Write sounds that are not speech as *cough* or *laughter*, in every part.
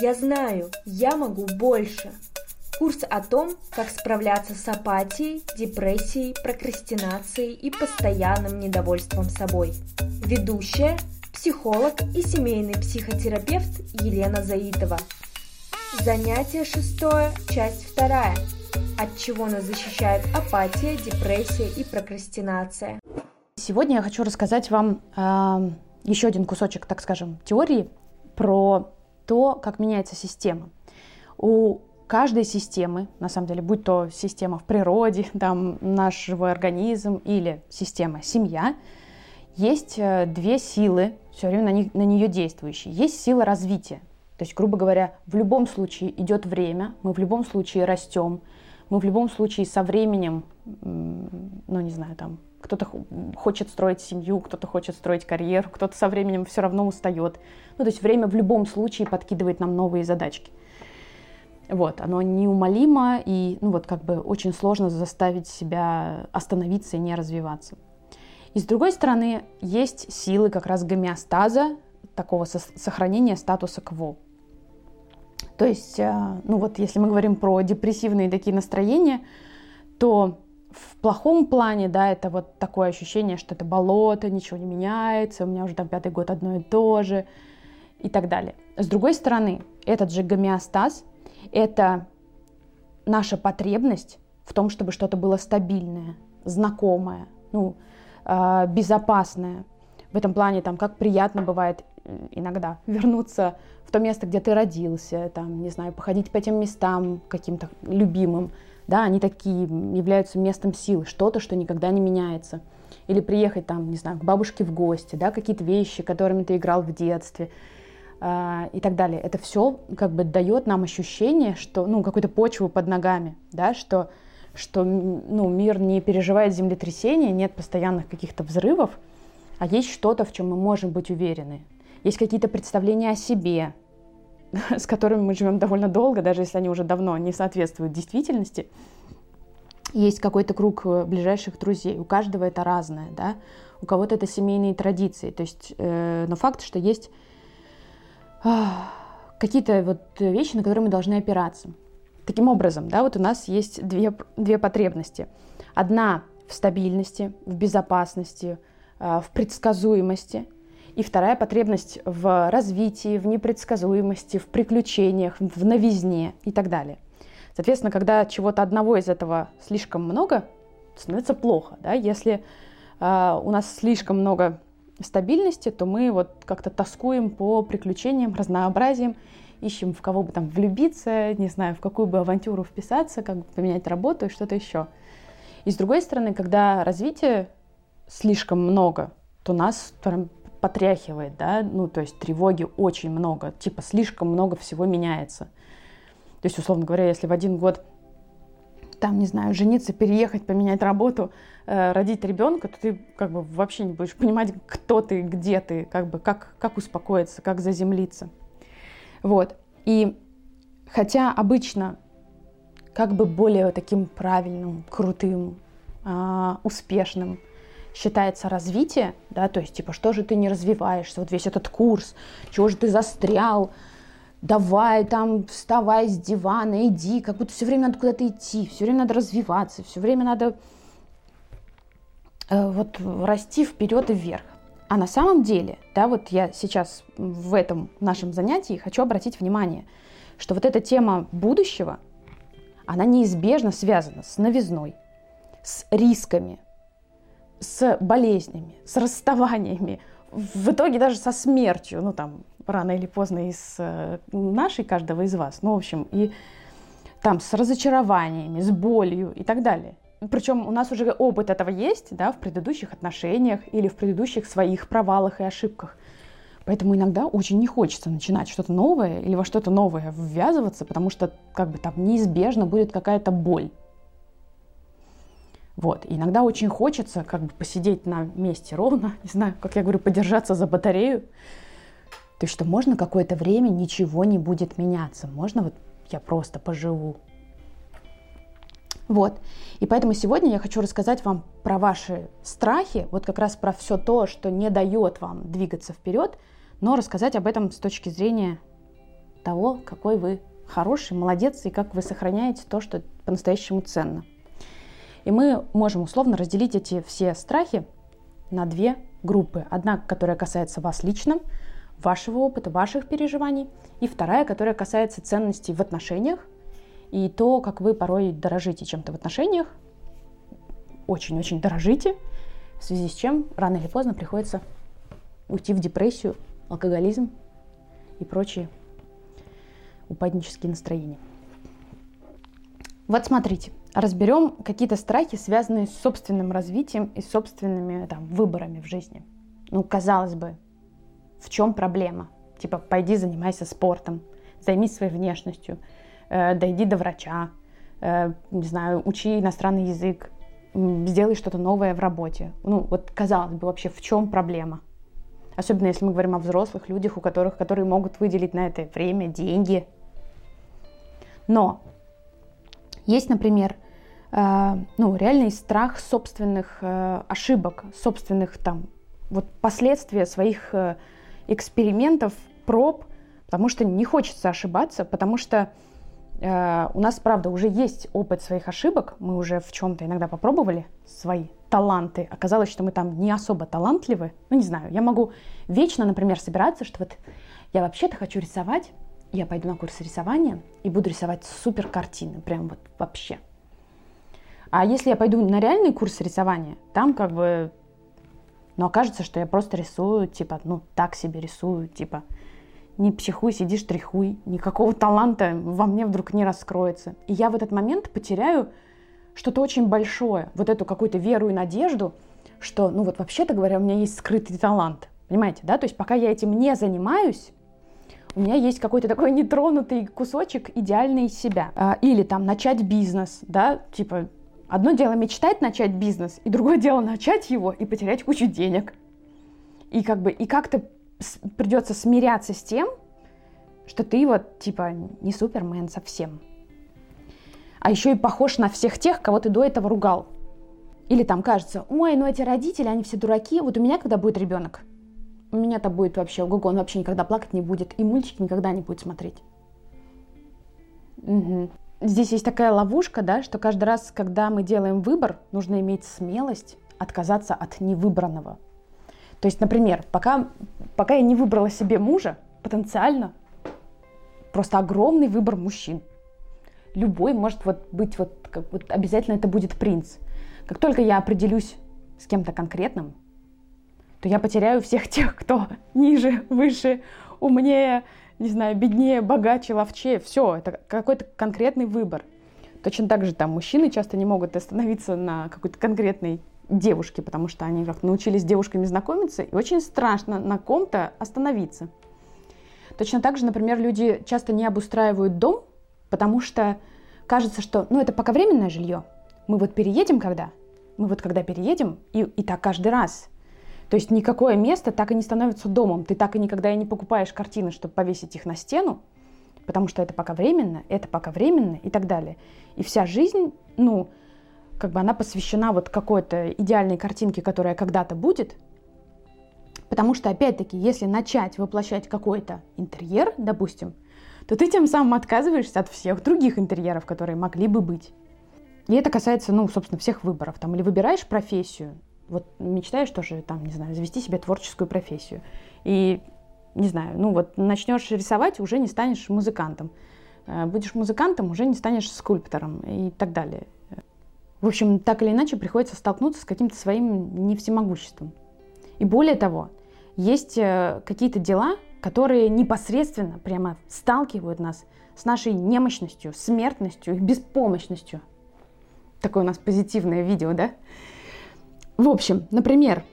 Я знаю, я могу больше. Курс о том, как справляться с апатией, депрессией, прокрастинацией и постоянным недовольством собой. Ведущая – психолог и семейный психотерапевт Елена Заитова. Занятие шестое, часть вторая. От чего нас защищает апатия, депрессия и прокрастинация. Сегодня я хочу рассказать вам э, еще один кусочек, так скажем, теории про то, как меняется система. У каждой системы, на самом деле, будь то система в природе, *laughs* там наш живой организм или система семья, есть э, две силы, все время на, них, на нее действующие. Есть сила развития. То есть, грубо говоря, в любом случае идет время, мы в любом случае растем, мы в любом случае со временем, ну не знаю, там кто-то хочет строить семью, кто-то хочет строить карьеру, кто-то со временем все равно устает. Ну, то есть время в любом случае подкидывает нам новые задачки. Вот, оно неумолимо, и, ну, вот, как бы очень сложно заставить себя остановиться и не развиваться. И с другой стороны, есть силы как раз гомеостаза, такого сохранения статуса кво. То есть, э, ну вот, если мы говорим про депрессивные такие настроения, то в плохом плане, да, это вот такое ощущение, что это болото, ничего не меняется, у меня уже там пятый год одно и то же, и так далее. С другой стороны, этот же гомеостаз это наша потребность в том, чтобы что-то было стабильное, знакомое, ну, э, безопасное. В этом плане, там, как приятно бывает иногда вернуться в то место, где ты родился, там, не знаю, походить по этим местам каким-то любимым, да, они такие являются местом силы, что-то, что никогда не меняется. Или приехать там, не знаю, к бабушке в гости, да, какие-то вещи, которыми ты играл в детстве, а, и так далее. Это все как бы дает нам ощущение, что, ну, какую-то почву под ногами, да, что, что, ну, мир не переживает землетрясения, нет постоянных каких-то взрывов, а есть что-то, в чем мы можем быть уверены. Есть какие-то представления о себе, *laughs* с которыми мы живем довольно долго, даже если они уже давно не соответствуют действительности. Есть какой-то круг э, ближайших друзей. У каждого это разное, да. У кого-то это семейные традиции. То есть, э, но факт, что есть какие-то вот вещи, на которые мы должны опираться. Таким образом, да, вот у нас есть две, две потребности. Одна в стабильности, в безопасности, а, в предсказуемости. И вторая потребность в развитии, в непредсказуемости, в приключениях, в новизне и так далее. Соответственно, когда чего-то одного из этого слишком много, становится плохо. Да? Если э, у нас слишком много стабильности, то мы вот как-то тоскуем по приключениям, разнообразиям, ищем в кого бы там влюбиться, не знаю, в какую бы авантюру вписаться, как бы поменять работу и что-то еще. И с другой стороны, когда развития слишком много, то нас прям потряхивает, да, ну, то есть тревоги очень много, типа слишком много всего меняется. То есть, условно говоря, если в один год там, не знаю, жениться, переехать, поменять работу, э, родить ребенка, то ты как бы вообще не будешь понимать, кто ты, где ты, как бы, как, как успокоиться, как заземлиться. Вот. И хотя обычно как бы более таким правильным, крутым, э, успешным считается развитие, да, то есть типа, что же ты не развиваешься, вот весь этот курс, чего же ты застрял, давай там, вставай с дивана, иди, как будто все время надо куда-то идти, все время надо развиваться, все время надо э, вот расти вперед и вверх. А на самом деле, да, вот я сейчас в этом нашем занятии хочу обратить внимание, что вот эта тема будущего, она неизбежно связана с новизной, с рисками, с болезнями, с расставаниями, в итоге даже со смертью, ну там рано или поздно из э, нашей, каждого из вас. Ну, в общем, и там с разочарованиями, с болью и так далее. Причем у нас уже опыт этого есть, да, в предыдущих отношениях или в предыдущих своих провалах и ошибках. Поэтому иногда очень не хочется начинать что-то новое или во что-то новое ввязываться, потому что как бы там неизбежно будет какая-то боль. Вот. И иногда очень хочется как бы посидеть на месте ровно, *laughs* не знаю, как я говорю, подержаться за батарею, то есть, что можно какое-то время ничего не будет меняться. Можно вот я просто поживу. Вот. И поэтому сегодня я хочу рассказать вам про ваши страхи, вот как раз про все то, что не дает вам двигаться вперед, но рассказать об этом с точки зрения того, какой вы хороший, молодец, и как вы сохраняете то, что по-настоящему ценно. И мы можем условно разделить эти все страхи на две группы. Одна, которая касается вас лично, вашего опыта, ваших переживаний, и вторая, которая касается ценностей в отношениях и то, как вы порой дорожите чем-то в отношениях, очень-очень дорожите, в связи с чем рано или поздно приходится уйти в депрессию, алкоголизм и прочие упаднические настроения. Вот смотрите, разберем какие-то страхи, связанные с собственным развитием и собственными там, выборами в жизни. Ну, казалось бы, в чем проблема? Типа, пойди занимайся спортом, займись своей внешностью, э, дойди до врача, э, не знаю, учи иностранный язык, сделай что-то новое в работе. Ну, вот казалось бы, вообще в чем проблема? Особенно если мы говорим о взрослых людях, у которых, которые могут выделить на это время, деньги. Но есть, например, э, ну, реальный страх собственных э, ошибок, собственных там вот последствия своих э, экспериментов, проб, потому что не хочется ошибаться, потому что э, у нас, правда, уже есть опыт своих ошибок, мы уже в чем-то иногда попробовали свои таланты. Оказалось, что мы там не особо талантливы. Ну, не знаю, я могу вечно, например, собираться, что вот я вообще-то хочу рисовать, я пойду на курсы рисования и буду рисовать супер картины, прям вот вообще. А если я пойду на реальный курс рисования, там как бы но окажется, что я просто рисую, типа, ну, так себе рисую, типа, не психуй, сиди, штрихуй, никакого таланта во мне вдруг не раскроется. И я в этот момент потеряю что-то очень большое, вот эту какую-то веру и надежду, что, ну вот вообще-то говоря, у меня есть скрытый талант. Понимаете, да? То есть пока я этим не занимаюсь, у меня есть какой-то такой *laughs* нетронутый кусочек идеальный себя. А, или там начать бизнес, да, типа Одно дело мечтать начать бизнес, и другое *laughs* дело начать его и потерять кучу денег. И как бы, и как-то придется смиряться с тем, что ты вот, типа, не супермен совсем. А еще и похож на всех тех, кого ты до этого ругал. Или там кажется, ой, ну эти родители, они все дураки. Вот у меня когда будет ребенок, меня-то будет вообще ого он вообще никогда плакать не будет, и мультики никогда не будет смотреть. Угу здесь есть такая ловушка, да, что каждый раз, когда мы делаем выбор, нужно иметь смелость отказаться от невыбранного. То есть, например, пока, пока я не выбрала себе мужа, потенциально просто огромный выбор мужчин. Любой может вот быть, вот, как, вот обязательно это будет принц. Как только я определюсь с кем-то конкретным, то я потеряю всех тех, кто *laughs* ниже, выше, умнее, не знаю, беднее, богаче, ловчее. Все, это какой-то конкретный выбор. Точно так же там мужчины часто не могут остановиться на какой-то конкретной девушке, потому что они как научились с девушками знакомиться, и очень страшно на ком-то остановиться. Точно так же, например, люди часто не обустраивают дом, потому что кажется, что, ну, это пока временное жилье. Мы вот переедем когда? Мы вот когда переедем, и, и так каждый раз. То есть никакое место так и не становится домом. Ты так и никогда и не покупаешь картины, чтобы повесить их на стену, потому что это пока временно, это пока временно и так далее. И вся жизнь, ну, как бы она посвящена вот какой-то идеальной картинке, которая когда-то будет. Потому что, опять-таки, если начать воплощать какой-то интерьер, допустим, то ты тем самым отказываешься от всех других интерьеров, которые могли бы быть. И это касается, ну, собственно, всех выборов. Там, или выбираешь профессию, вот мечтаешь тоже, там, не знаю, завести себе творческую профессию. И, не знаю, ну вот начнешь рисовать, уже не станешь музыкантом. Э, будешь музыкантом, уже не станешь скульптором и так далее. В общем, так или иначе приходится столкнуться с каким-то своим невсемогуществом. И более того, есть э, какие-то дела, которые непосредственно прямо сталкивают нас с нашей немощностью, смертностью и беспомощностью. Такое у нас позитивное видео, да? В общем, например,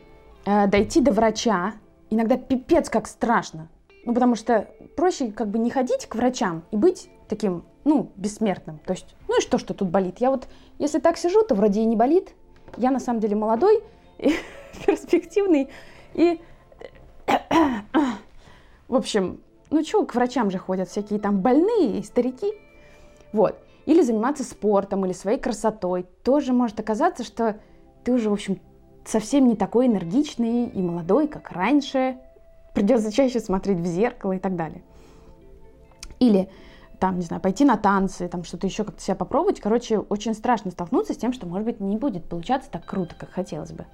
э, дойти до врача иногда пипец как страшно. Ну, потому что проще как бы не ходить к врачам и быть таким, ну, бессмертным. То есть, ну и что, что тут болит? Я вот, если так сижу, то вроде и не болит. Я на самом деле молодой, *laughs* и перспективный, и... *coughs* В общем, ну что, к врачам же ходят всякие там больные и старики. Вот. Или заниматься спортом, или своей красотой. Тоже может оказаться, что ты уже, в общем, совсем не такой энергичный и молодой, как раньше. Придется чаще смотреть в зеркало и так далее. Или там, не знаю, пойти на танцы, там что-то еще как-то себя попробовать. Короче, очень страшно столкнуться с тем, что, может быть, не будет получаться так круто, как хотелось бы.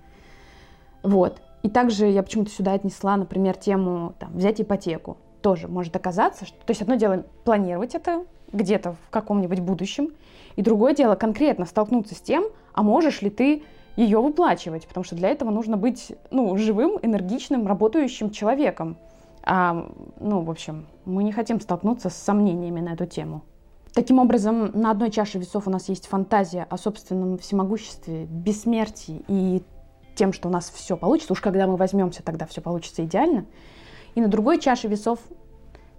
Вот. И также я почему-то сюда отнесла, например, тему там, взять ипотеку. Тоже может оказаться, что... То есть одно дело планировать это где-то в каком-нибудь будущем, и другое дело конкретно столкнуться с тем, а можешь ли ты ее выплачивать, потому что для этого нужно быть ну, живым, энергичным, работающим человеком. А, ну, в общем, мы не хотим столкнуться с сомнениями на эту тему. Таким образом, на одной чаше весов у нас есть фантазия о собственном всемогуществе, бессмертии и тем, что у нас все получится. Уж когда мы возьмемся, тогда все получится идеально. И на другой чаше весов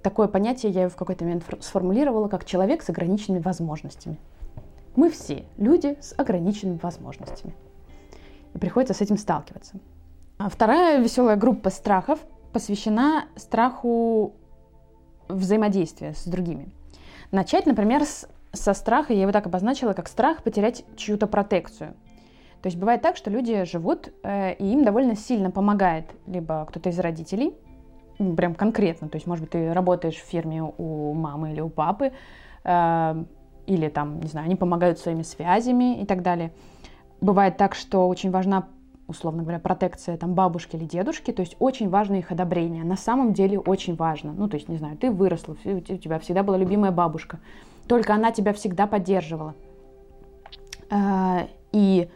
такое понятие я в какой-то момент сформулировала как человек с ограниченными возможностями. Мы все люди с ограниченными возможностями. Приходится с этим сталкиваться. А вторая веселая группа страхов посвящена страху взаимодействия с другими. Начать, например, с, со страха, я его так обозначила, как страх потерять чью-то протекцию. То есть бывает так, что люди живут, э, и им довольно сильно помогает либо кто-то из родителей, прям конкретно, то есть, может быть, ты работаешь в фирме у мамы или у папы, э, или там, не знаю, они помогают своими связями и так далее. Бывает так, что очень важна, условно говоря, протекция там бабушки или дедушки, то есть очень важно их одобрение. На самом деле очень важно. Ну, то есть, не знаю, ты выросла, у тебя всегда была любимая бабушка, только она тебя всегда поддерживала. Э, и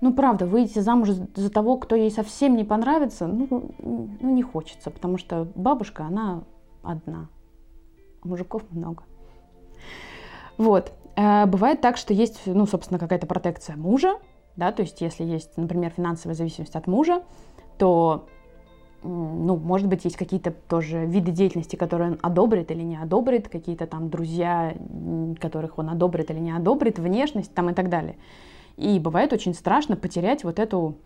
ну, правда, выйти замуж за того, кто ей совсем не понравится, ну, ну не хочется, потому что бабушка, она одна, а мужиков много. Вот. Э, бывает так, что есть, ну, собственно, какая-то протекция мужа, да, то есть если есть, например, финансовая зависимость от мужа, то, ну, может быть, есть какие-то тоже виды деятельности, которые он одобрит или не одобрит, какие-то там друзья, которых он одобрит или не одобрит, внешность там и так далее. И бывает очень страшно потерять вот эту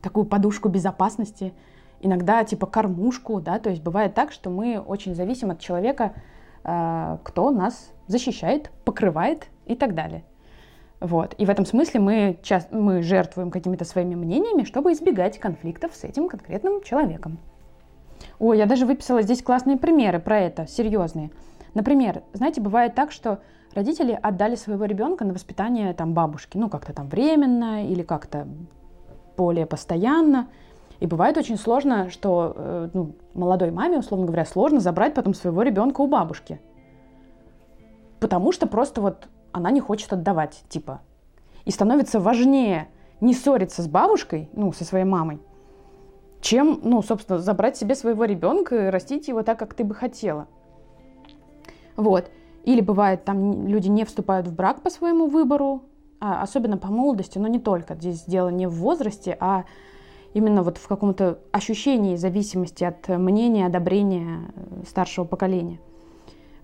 такую подушку безопасности, иногда типа кормушку, да, то есть бывает так, что мы очень зависим от человека, э, кто нас защищает, покрывает и так далее. Вот. И в этом смысле мы, часто, мы жертвуем какими-то своими мнениями, чтобы избегать конфликтов с этим конкретным человеком. Ой, я даже выписала здесь классные примеры про это, серьезные. Например, знаете, бывает так, что родители отдали своего ребенка на воспитание там бабушки, ну как-то там временно или как-то более постоянно. И бывает очень сложно, что э, ну, молодой маме, условно говоря, сложно забрать потом своего ребенка у бабушки. Потому что просто вот она не хочет отдавать, типа. И становится важнее не ссориться с бабушкой, ну, со своей мамой, чем, ну, собственно, забрать себе своего ребенка и растить его так, как ты бы хотела. Вот. Или бывает, там люди не вступают в брак по своему выбору, а, особенно по молодости, но не только. Здесь дело не в возрасте, а именно вот в каком-то ощущении зависимости от мнения, одобрения э, старшего поколения.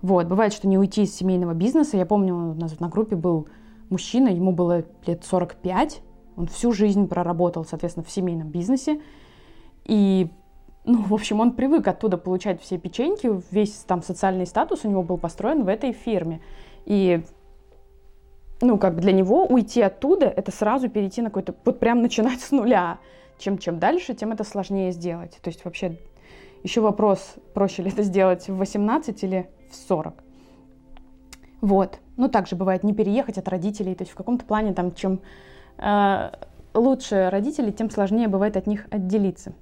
Вот, бывает, что не уйти из семейного бизнеса. Я помню, у нас на группе был мужчина, ему было лет 45, он всю жизнь проработал, соответственно, в семейном бизнесе. И ну, в общем, он привык оттуда получать все печеньки, весь там социальный статус у него был построен в этой фирме. И ну, как бы для него уйти оттуда, это сразу перейти на какой-то, вот прям начинать с нуля. Чем, чем дальше, тем это сложнее сделать. То есть вообще еще вопрос, проще ли это сделать в 18 или в 40. Вот. Ну, также бывает не переехать от родителей. То есть в каком-то плане там, чем э, лучше родители, тем сложнее бывает от них отделиться.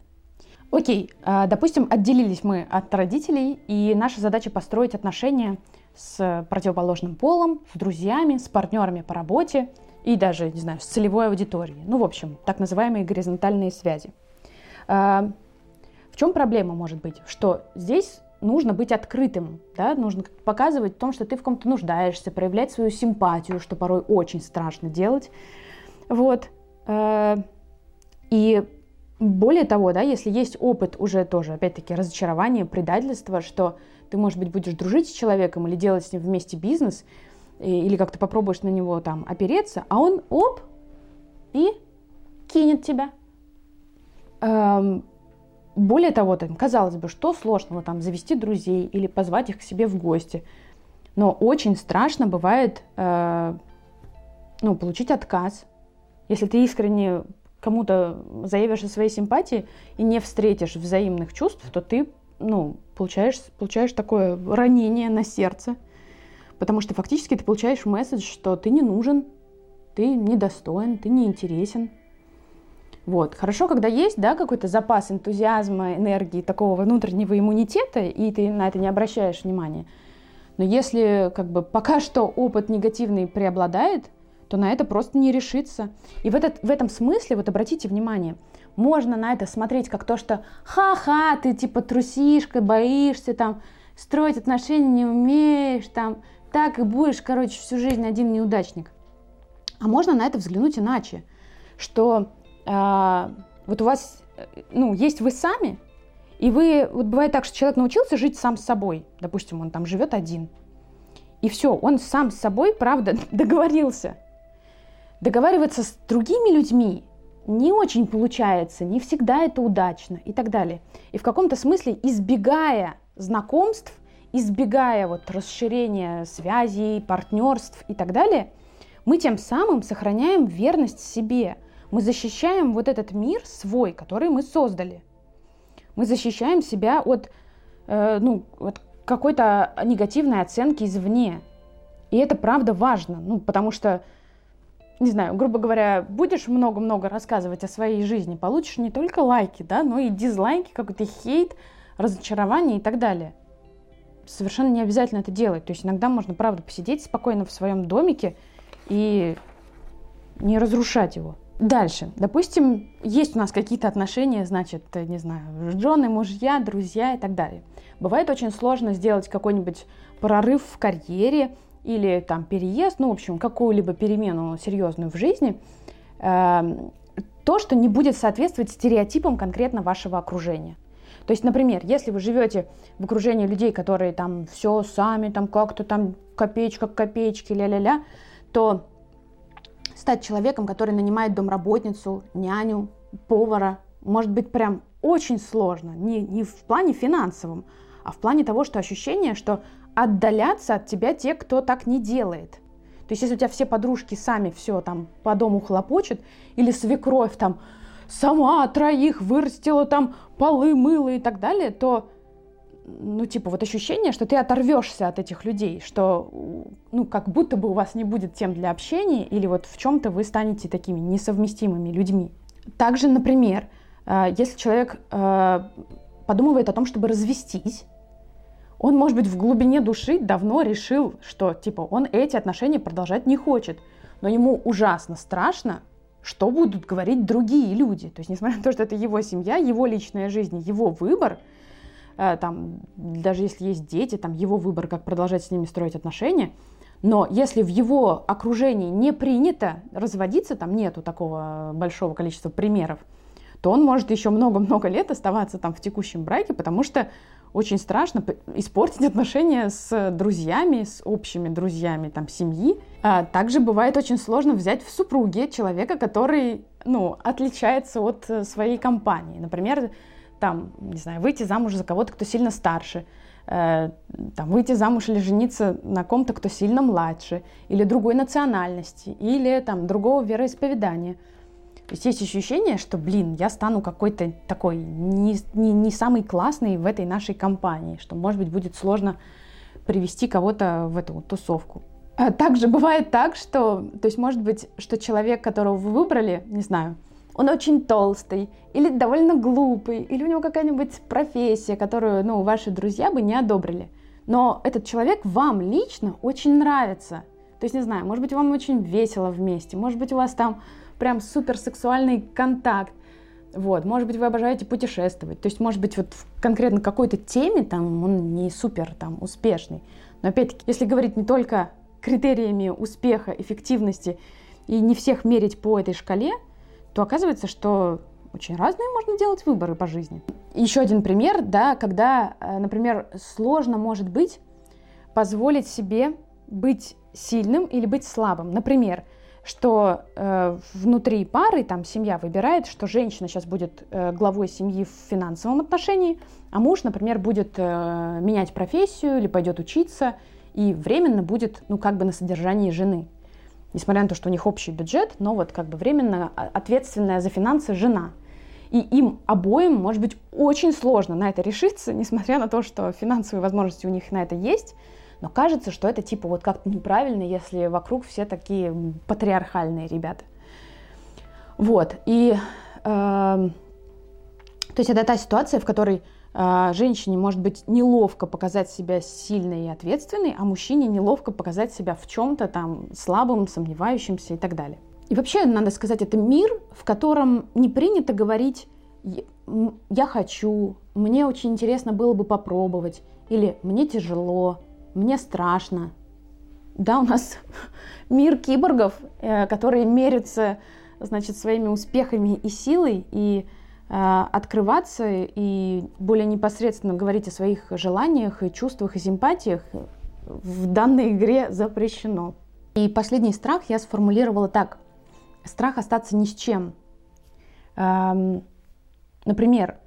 Окей, а, допустим, отделились мы от родителей, и наша задача построить отношения с противоположным полом, с друзьями, с партнерами по работе и даже, не знаю, с целевой аудиторией. Ну, в общем, так называемые горизонтальные связи. А, в чем проблема может быть? Что здесь нужно быть открытым, да, нужно показывать в том, что ты в ком-то нуждаешься, проявлять свою симпатию, что порой очень страшно делать. Вот. А, и более того, да, если есть опыт уже тоже, опять-таки, разочарования, предательства, что ты, может быть, будешь дружить с человеком или делать с ним вместе бизнес, или как-то попробуешь на него там опереться, а он оп, и кинет тебя. Эм, более того, там, казалось бы, что сложного там завести друзей или позвать их к себе в гости. Но очень страшно бывает э, ну, получить отказ. Если ты искренне кому-то заявишь о своей симпатии и не встретишь взаимных чувств, то ты ну, получаешь, получаешь такое ранение на сердце, потому что фактически ты получаешь месседж, что ты не нужен, ты недостоин, ты неинтересен. Вот. Хорошо, когда есть да, какой-то запас энтузиазма, энергии, такого внутреннего иммунитета, и ты на это не обращаешь внимания. Но если как бы пока что опыт негативный преобладает, то на это просто не решиться. И в, этот, в этом смысле, вот обратите внимание, можно на это смотреть как то, что ха-ха, ты типа трусишка, боишься, там, строить отношения не умеешь, там, так и будешь, короче, всю жизнь один неудачник. А можно на это взглянуть иначе, что э, вот у вас, ну, есть вы сами, и вы, вот бывает так, что человек научился жить сам с собой, допустим, он там живет один, и все, он сам с собой, правда, *laughs* договорился. Договариваться с другими людьми не очень получается, не всегда это удачно и так далее. И в каком-то смысле, избегая знакомств, избегая вот расширения связей, партнерств и так далее, мы тем самым сохраняем верность себе. Мы защищаем вот этот мир свой, который мы создали. Мы защищаем себя от, э, ну, от какой-то негативной оценки извне. И это правда важно, ну, потому что не знаю, грубо говоря, будешь много-много рассказывать о своей жизни, получишь не только лайки, да, но и дизлайки, какой-то хейт, разочарование и так далее. Совершенно не обязательно это делать. То есть иногда можно, правда, посидеть спокойно в своем домике и не разрушать его. Дальше. Допустим, есть у нас какие-то отношения, значит, не знаю, жены, мужья, друзья и так далее. Бывает очень сложно сделать какой-нибудь прорыв в карьере, или там переезд, ну, в общем, какую-либо перемену серьезную в жизни, э, то, что не будет соответствовать стереотипам конкретно вашего окружения. То есть, например, если вы живете в окружении людей, которые там все сами, там как-то там копеечка к копеечке, ля-ля-ля, то стать человеком, который нанимает домработницу, няню, повара, может быть прям очень сложно. Не, не в плане финансовом, а в плане того, что ощущение, что отдаляться от тебя те, кто так не делает. То есть, если у тебя все подружки сами все там по дому хлопочут, или свекровь там сама троих вырастила, там полы мыла и так далее, то ну, типа, вот ощущение, что ты оторвешься от этих людей, что, ну, как будто бы у вас не будет тем для общения, или вот в чем-то вы станете такими несовместимыми людьми. Также, например, э, если человек э, подумывает о том, чтобы развестись, он, может быть, в глубине души давно решил, что, типа, он эти отношения продолжать не хочет. Но ему ужасно страшно, что будут говорить другие люди. То есть, несмотря на то, что это его семья, его личная жизнь, его выбор, там, даже если есть дети, там, его выбор, как продолжать с ними строить отношения, но если в его окружении не принято разводиться, там нету такого большого количества примеров, то он может еще много-много лет оставаться там в текущем браке, потому что очень страшно испортить отношения с друзьями, с общими друзьями там, семьи. А также бывает очень сложно взять в супруге человека, который ну, отличается от э, своей компании. Например, там, не знаю, выйти замуж за кого-то, кто сильно старше, э, там, выйти замуж или жениться на ком-то, кто сильно младше, или другой национальности, или там, другого вероисповедания – то есть есть ощущение, что, блин, я стану какой-то такой не, не, не самый классный в этой нашей компании, что, может быть, будет сложно привести кого-то в эту тусовку. А также бывает так, что, то есть, может быть, что человек, которого вы выбрали, не знаю, он очень толстый, или довольно глупый, или у него какая-нибудь профессия, которую, ну, ваши друзья бы не одобрили. Но этот человек вам лично очень нравится. То есть, не знаю, может быть, вам очень весело вместе, может быть, у вас там прям супер сексуальный контакт. Вот, может быть, вы обожаете путешествовать. То есть, может быть, вот в конкретно какой-то теме там он не супер там успешный. Но опять-таки, если говорить не только критериями успеха, эффективности и не всех мерить по этой шкале, то оказывается, что очень разные можно делать выборы по жизни. Еще один пример, да, когда, э, например, сложно может быть позволить себе быть сильным или быть слабым. Например, что э, внутри пары там семья выбирает, что женщина сейчас будет э, главой семьи в финансовом отношении, а муж, например, будет э, менять профессию или пойдет учиться и временно будет, ну, как бы на содержании жены. Несмотря на то, что у них общий бюджет, но вот как бы временно ответственная за финансы жена. И им обоим, может быть, очень сложно на это решиться, *laughs* несмотря на то, что финансовые возможности у них на это есть. Но кажется, что это типа вот как-то неправильно, если вокруг все такие патриархальные ребята. Вот. И э, то есть это та ситуация, в которой женщине может быть неловко показать себя сильной и ответственной, а мужчине неловко показать себя в чем-то там слабым, сомневающимся и так далее. И вообще, надо сказать, это мир, в котором не принято говорить «я хочу», «мне очень интересно было бы попробовать» или «мне тяжело», «мне страшно». Да, у нас *laughs* мир киборгов, э, которые мерятся, значит, своими успехами и силой, и открываться и более непосредственно говорить о своих желаниях и чувствах и симпатиях в данной игре запрещено. И последний страх я сформулировала так страх остаться ни с чем. Например,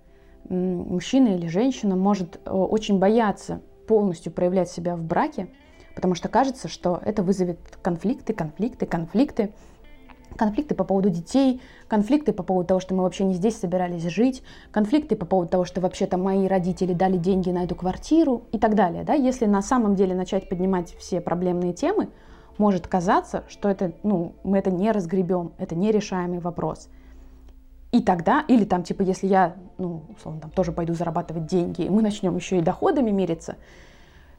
мужчина или женщина может э, очень бояться полностью проявлять себя в браке, потому что кажется, что это вызовет конфликты, конфликты, конфликты. Конфликты по поводу детей, конфликты по поводу того, что мы вообще не здесь собирались жить, конфликты по поводу того, что вообще-то мои родители дали деньги на эту квартиру и так далее. Да? Если на самом деле начать поднимать все проблемные темы, может казаться, что это, ну, мы это не разгребем, это нерешаемый вопрос. И тогда, или там, типа, если я, ну, условно, там тоже пойду зарабатывать деньги, и мы начнем еще и доходами мериться,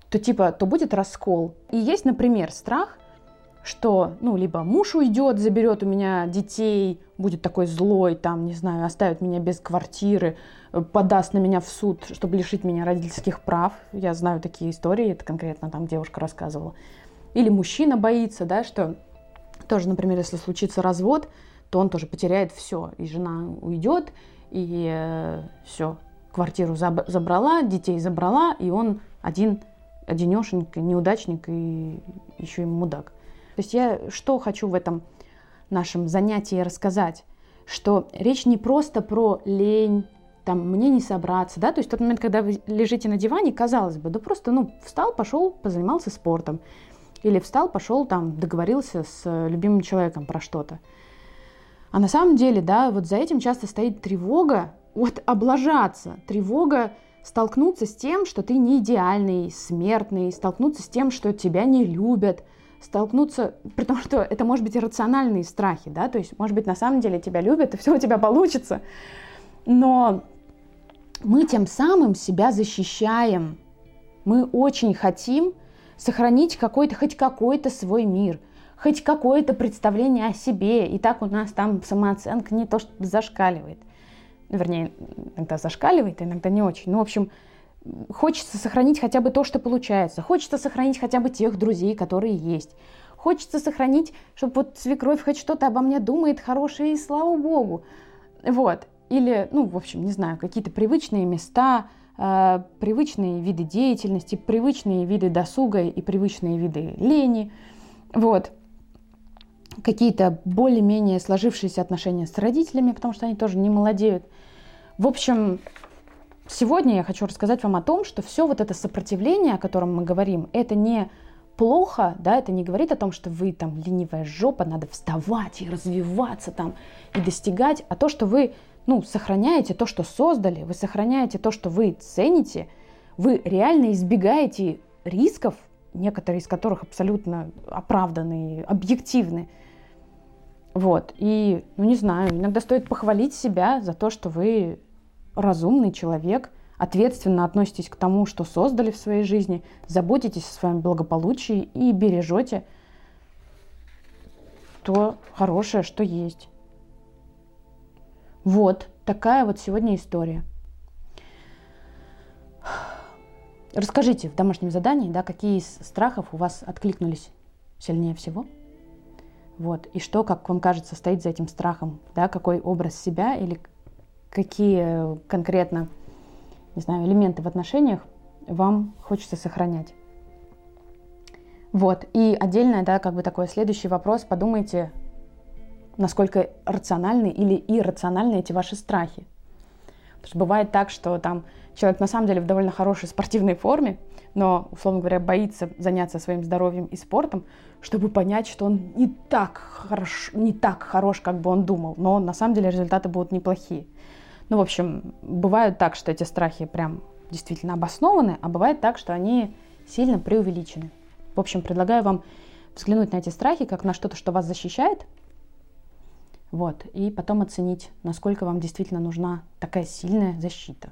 то, типа, то будет раскол. И есть, например, страх, что, ну, либо муж уйдет, заберет у меня детей, будет такой злой, там, не знаю, оставит меня без квартиры, подаст на меня в суд, чтобы лишить меня родительских прав. Я знаю такие истории, это конкретно там девушка рассказывала. Или мужчина боится, да, что тоже, например, если случится развод, то он тоже потеряет все. И жена уйдет, и э, все, квартиру заб- забрала, детей забрала, и он один, одинешенький, неудачник и еще и мудак. То есть я что хочу в этом нашем занятии рассказать? Что речь не просто про лень, там, мне не собраться, да, то есть тот момент, когда вы лежите на диване, казалось бы, да просто, ну, встал, пошел, позанимался спортом, или встал, пошел там, договорился с любимым человеком про что-то. А на самом деле, да, вот за этим часто стоит тревога, вот облажаться, тревога столкнуться с тем, что ты не идеальный, смертный, столкнуться с тем, что тебя не любят, столкнуться, при том, что это может быть иррациональные страхи, да, то есть, может быть, на самом деле тебя любят, и все у тебя получится, но мы тем самым себя защищаем, мы очень хотим сохранить какой-то, хоть какой-то свой мир, хоть какое-то представление о себе. И так у нас там самооценка не то, что зашкаливает. Вернее, иногда зашкаливает, а иногда не очень. Ну, в общем, хочется сохранить хотя бы то, что получается. Хочется сохранить хотя бы тех друзей, которые есть. Хочется сохранить, чтобы вот свекровь хоть что-то обо мне думает хорошее, и слава богу. Вот. Или, ну, в общем, не знаю, какие-то привычные места, Э, привычные виды деятельности, привычные виды досуга и привычные виды лени. Вот. Какие-то более-менее сложившиеся отношения с родителями, потому что они тоже не молодеют. В общем, сегодня я хочу рассказать вам о том, что все вот это сопротивление, о котором мы говорим, это не плохо, да, это не говорит о том, что вы там ленивая жопа, надо вставать и развиваться там и достигать, а то, что вы ну, сохраняете то, что создали, вы сохраняете то, что вы цените, вы реально избегаете рисков, некоторые из которых абсолютно оправданы, объективны. Вот. И, ну не знаю, иногда стоит похвалить себя за то, что вы разумный человек, ответственно относитесь к тому, что создали в своей жизни, заботитесь о своем благополучии и бережете то хорошее, что есть. Вот такая вот сегодня история. Расскажите в домашнем задании, да, какие из страхов у вас откликнулись сильнее всего. Вот. И что, как вам кажется, стоит за этим страхом, да, какой образ себя или какие конкретно, не знаю, элементы в отношениях вам хочется сохранять. Вот. И отдельно, да, как бы такой следующий вопрос, подумайте, насколько рациональны или иррациональны эти ваши страхи. Потому что бывает так, что там человек на самом деле в довольно хорошей спортивной форме, но, условно говоря, боится заняться своим здоровьем и спортом, чтобы понять, что он не так хорош, не так хорош, как бы он думал, но на самом деле результаты будут неплохие. Ну, в общем, бывает так, что эти страхи прям действительно обоснованы, а бывает так, что они сильно преувеличены. В общем, предлагаю вам взглянуть на эти страхи как на что-то, что вас защищает, вот, и потом оценить, насколько вам действительно нужна такая сильная защита.